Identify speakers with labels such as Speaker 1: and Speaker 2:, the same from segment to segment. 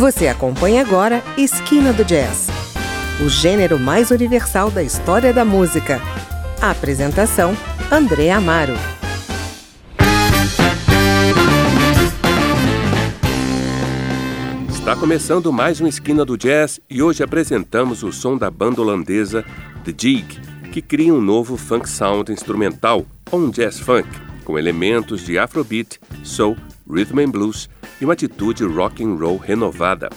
Speaker 1: Você acompanha agora Esquina do Jazz, o gênero mais universal da história da música. A apresentação: André Amaro.
Speaker 2: Está começando mais um Esquina do Jazz e hoje apresentamos o som da banda holandesa The Jig, que cria um novo funk sound instrumental, ou um jazz funk, com elementos de afrobeat, soul, rhythm and blues e uma atitude rock and roll renovada.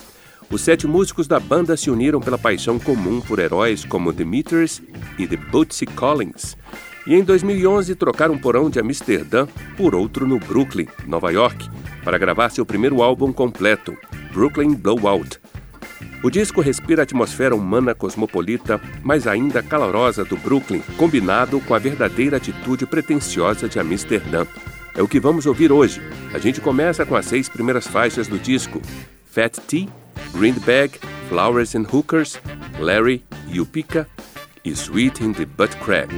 Speaker 2: Os sete músicos da banda se uniram pela paixão comum por heróis como The Meters e The Bootsy Collins. E em 2011 trocaram um porão de Amsterdã por outro no Brooklyn, Nova York, para gravar seu primeiro álbum completo, Brooklyn Blowout. O disco respira a atmosfera humana cosmopolita, mas ainda calorosa do Brooklyn, combinado com a verdadeira atitude pretensiosa de Amsterdã. É o que vamos ouvir hoje. A gente começa com as seis primeiras faixas do disco: Fat Tea, Greenbag, Flowers and Hookers, Larry, Yupika e Sweet in the Butt Crack.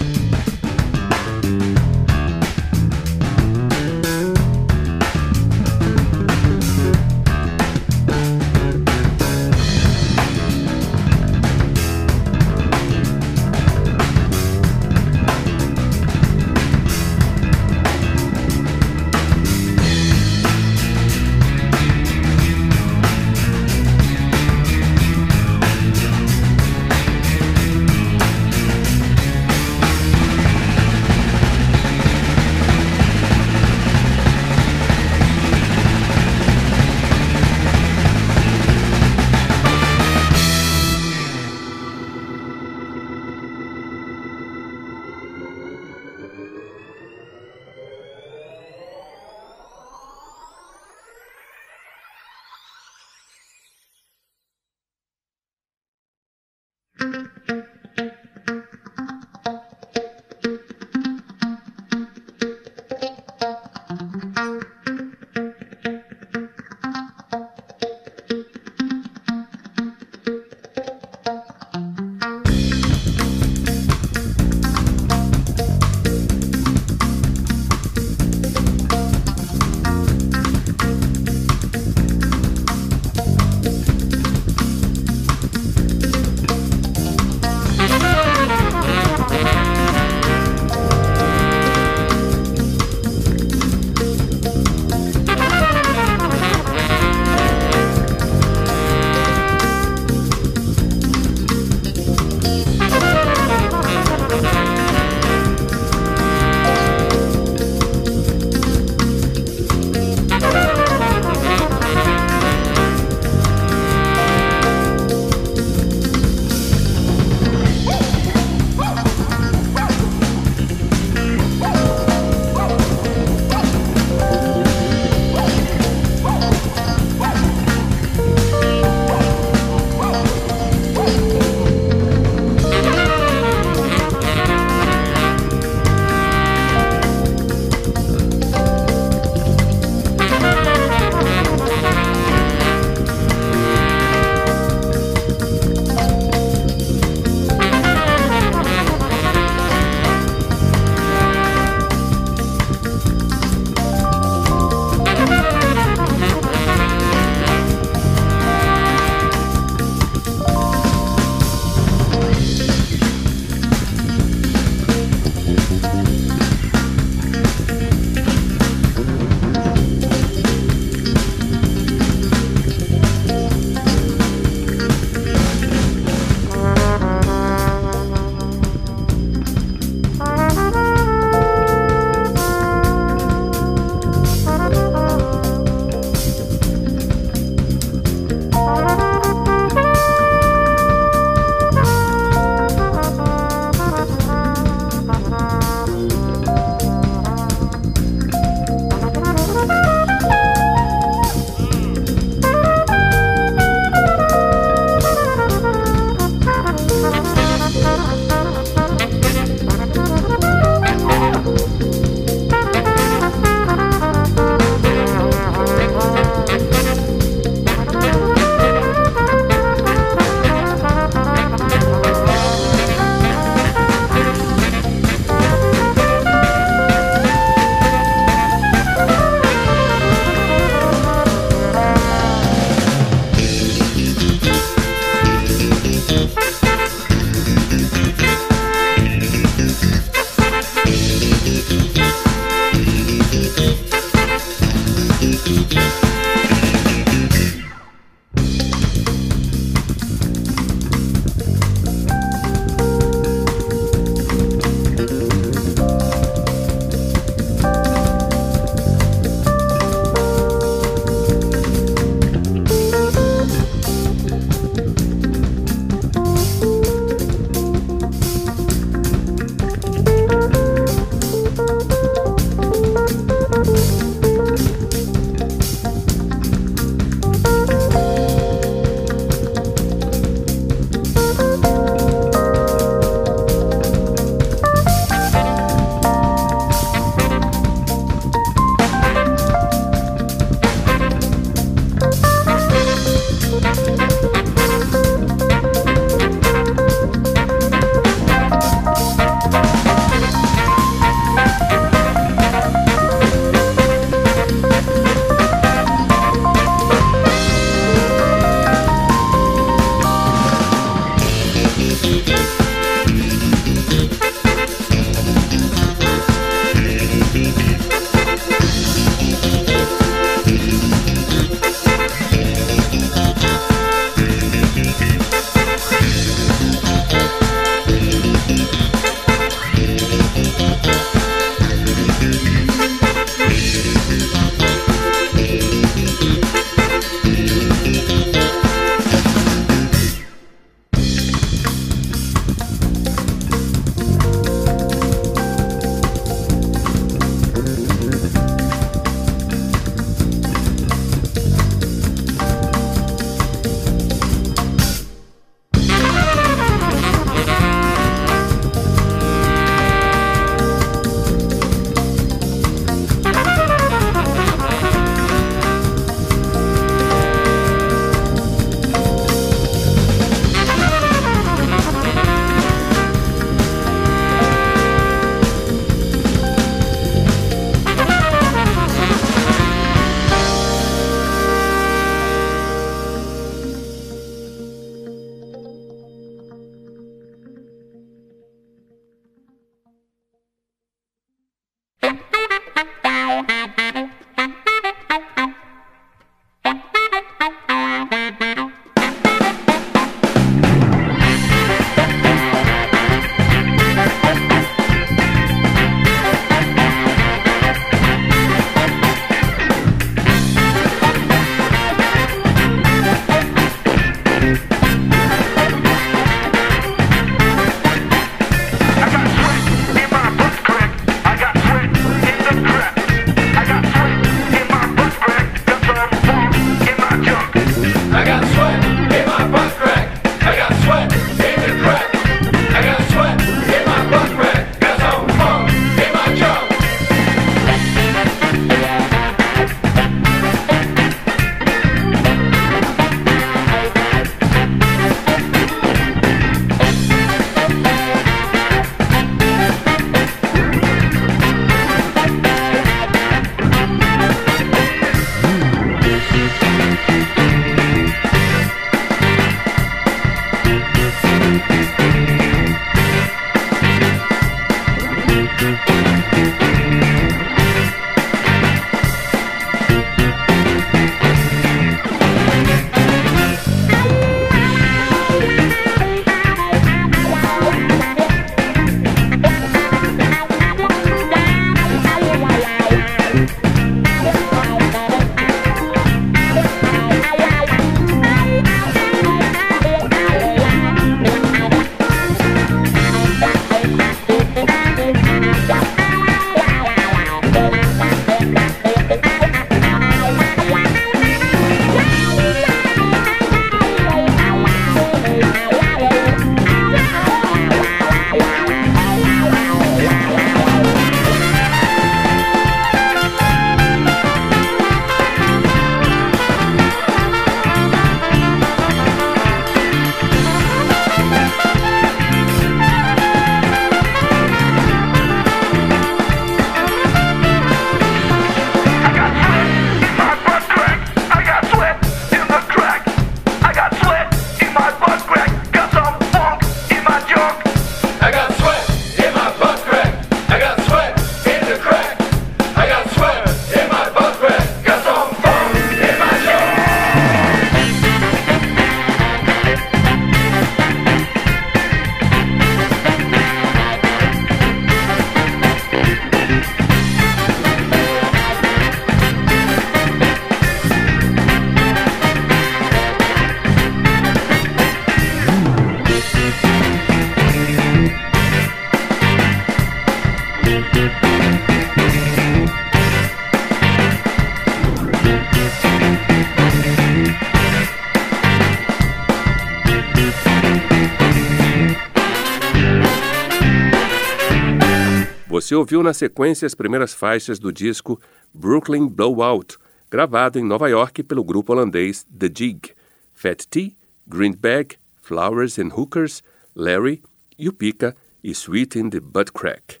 Speaker 2: Você ouviu na sequência as primeiras faixas do disco Brooklyn Blowout, gravado em Nova York pelo grupo holandês The Jig. Fat T, Greenbag, Flowers and Hookers, Larry, Yupika e Sweet in the Butt Crack.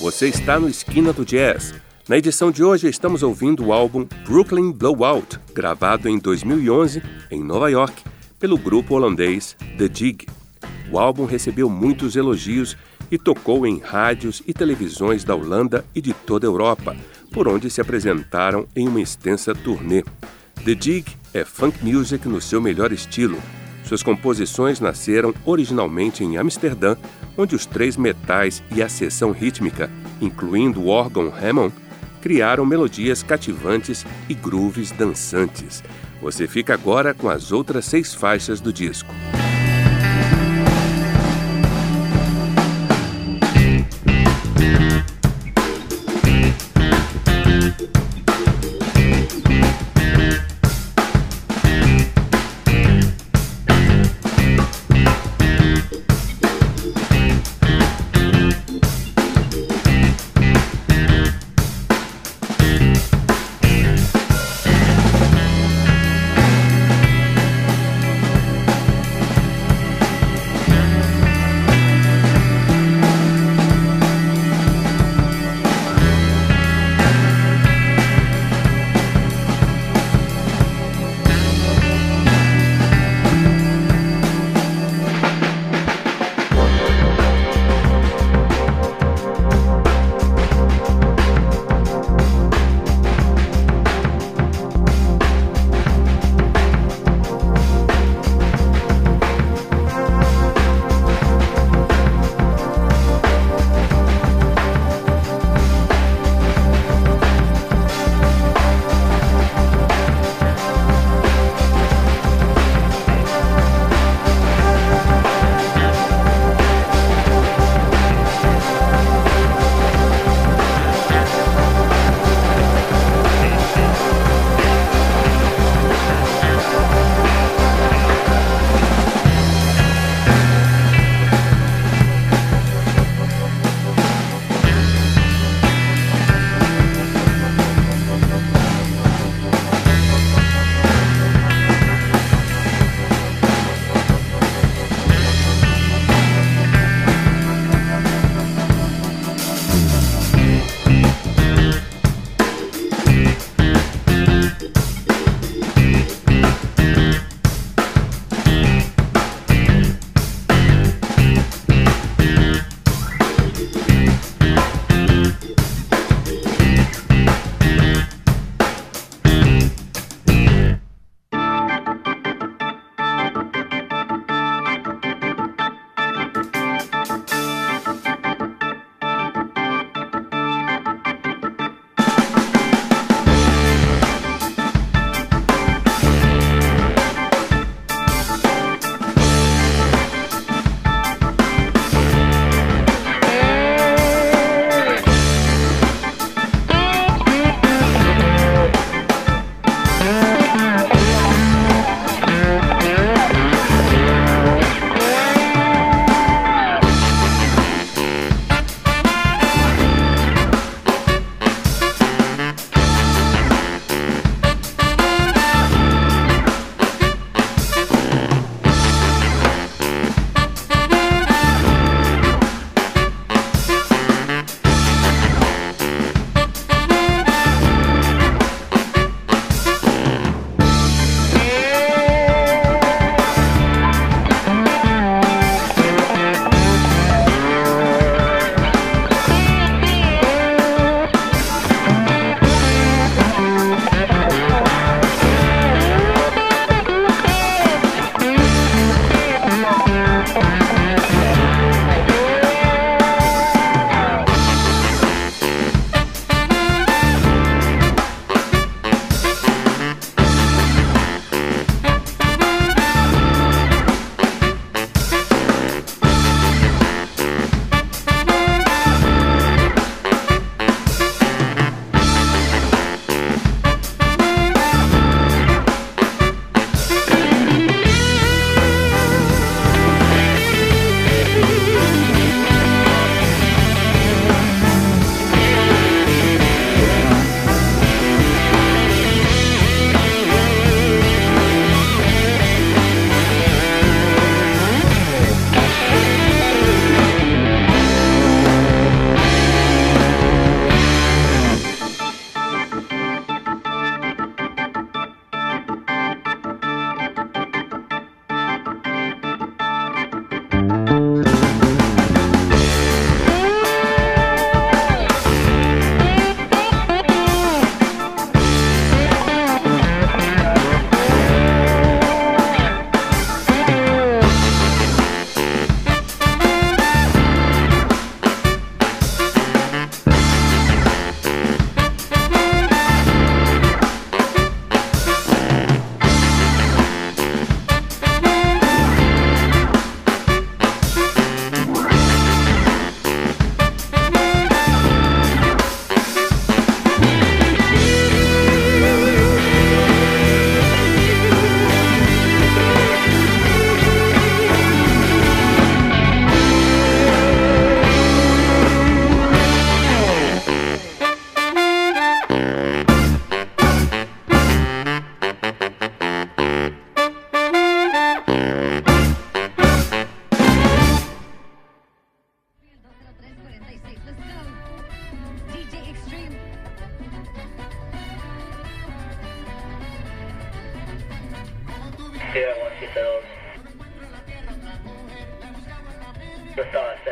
Speaker 2: Você está no Esquina do Jazz na edição de hoje, estamos ouvindo o álbum Brooklyn Blowout, gravado em 2011 em Nova York pelo grupo holandês The Jig. O álbum recebeu muitos elogios e tocou em rádios e televisões da Holanda e de toda a Europa, por onde se apresentaram em uma extensa turnê. The Jig é funk music no seu melhor estilo. Suas composições nasceram originalmente em Amsterdã, onde os três metais e a seção rítmica, incluindo o órgão Hammond, criaram melodias cativantes e grooves dançantes. Você fica agora com as outras seis faixas do disco.
Speaker 3: queda con
Speaker 4: 7-2. No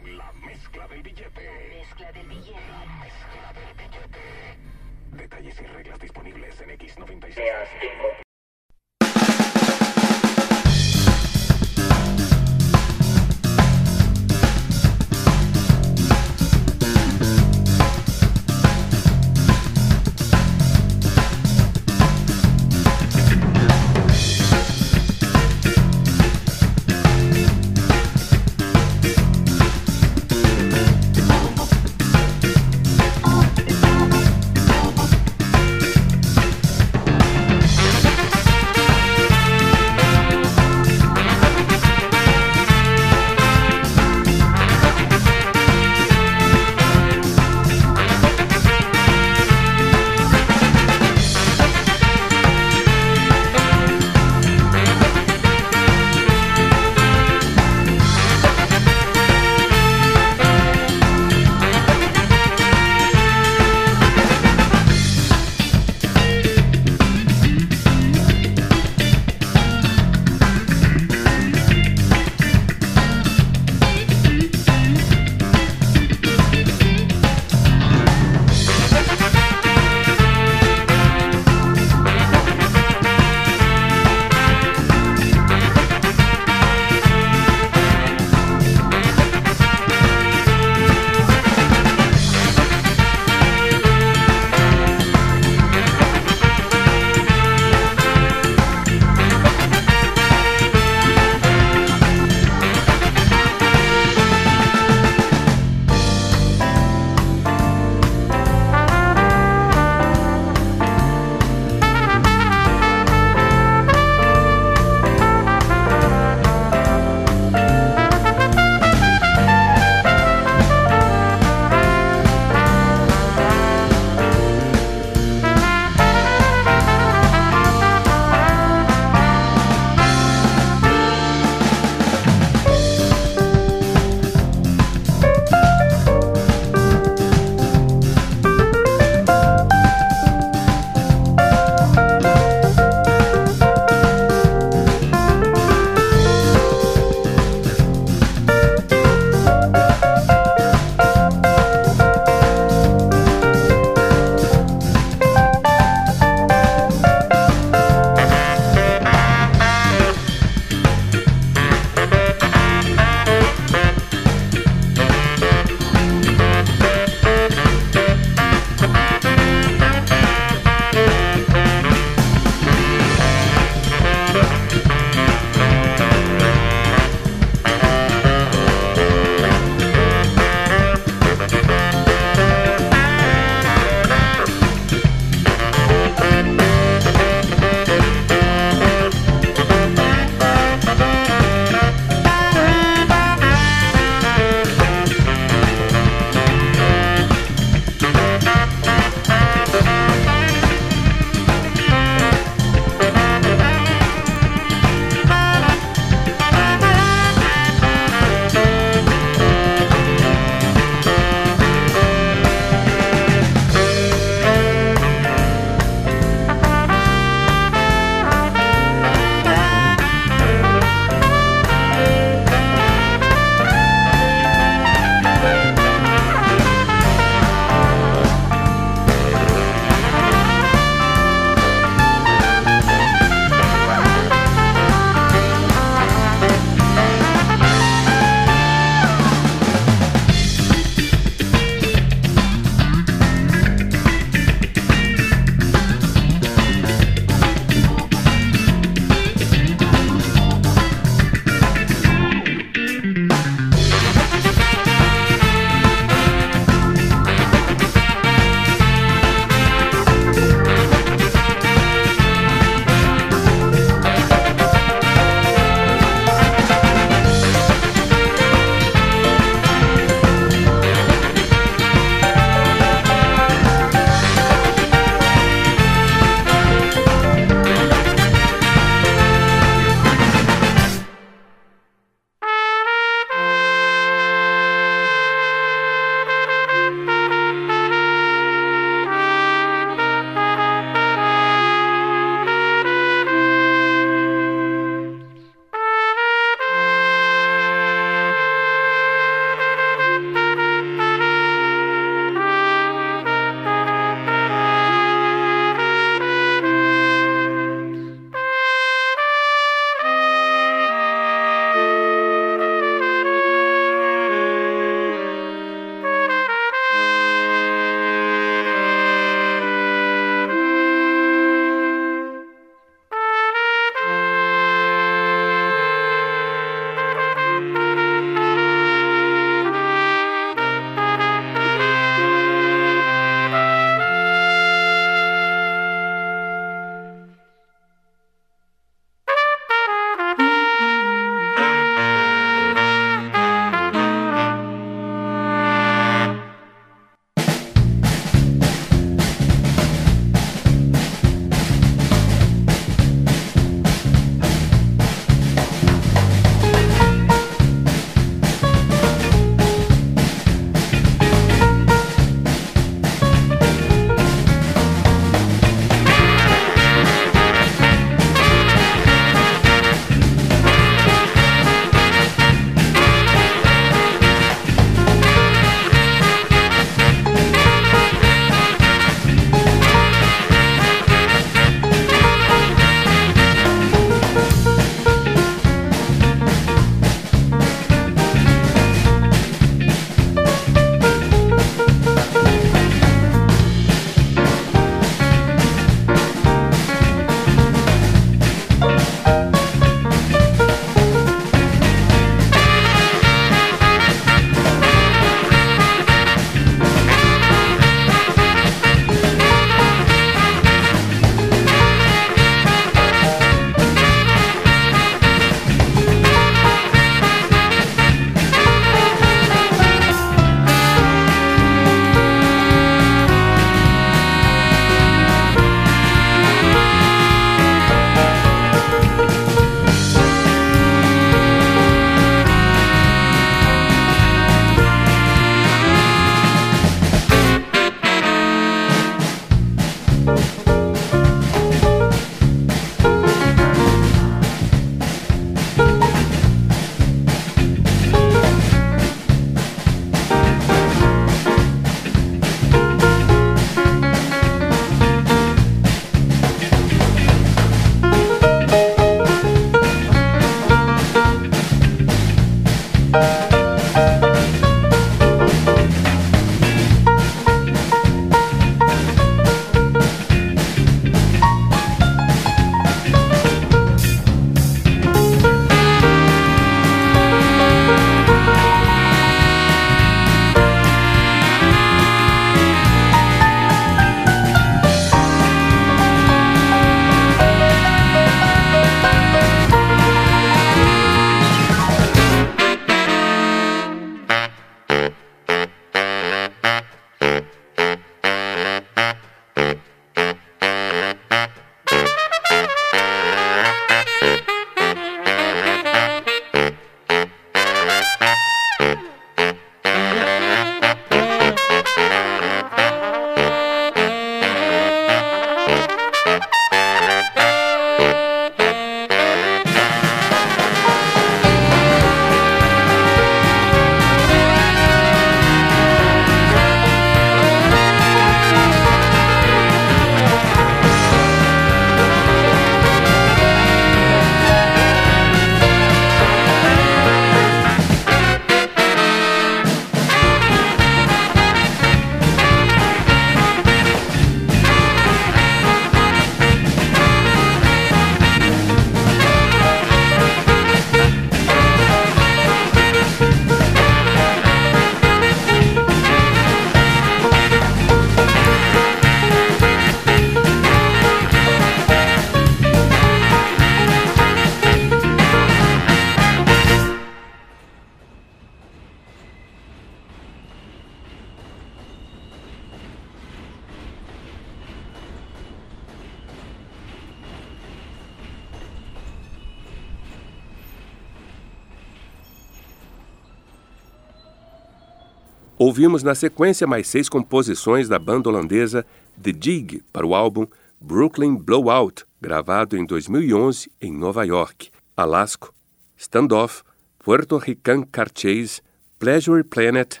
Speaker 2: Ouvimos na sequência mais seis composições da banda holandesa The Jig para o álbum Brooklyn Blowout, gravado em 2011 em Nova York. Alasco, Standoff, Puerto Rican Car Chase, Pleasure Planet,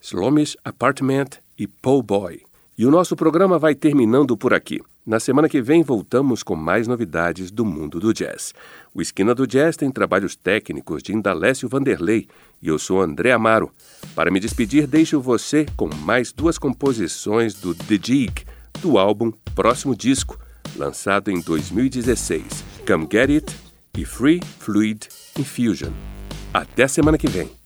Speaker 2: Slomish Apartment e Po Boy. E o nosso programa vai terminando por aqui. Na semana que vem voltamos com mais novidades do mundo do jazz. O Esquina do Jazz tem trabalhos técnicos de Indalécio Vanderlei e eu sou André Amaro. Para me despedir, deixo você com mais duas composições do The Jig, do álbum Próximo Disco, lançado em 2016, Come Get It e Free Fluid Infusion. Até semana que vem.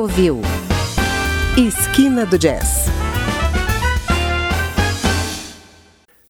Speaker 1: Ouviu. Esquina do Jazz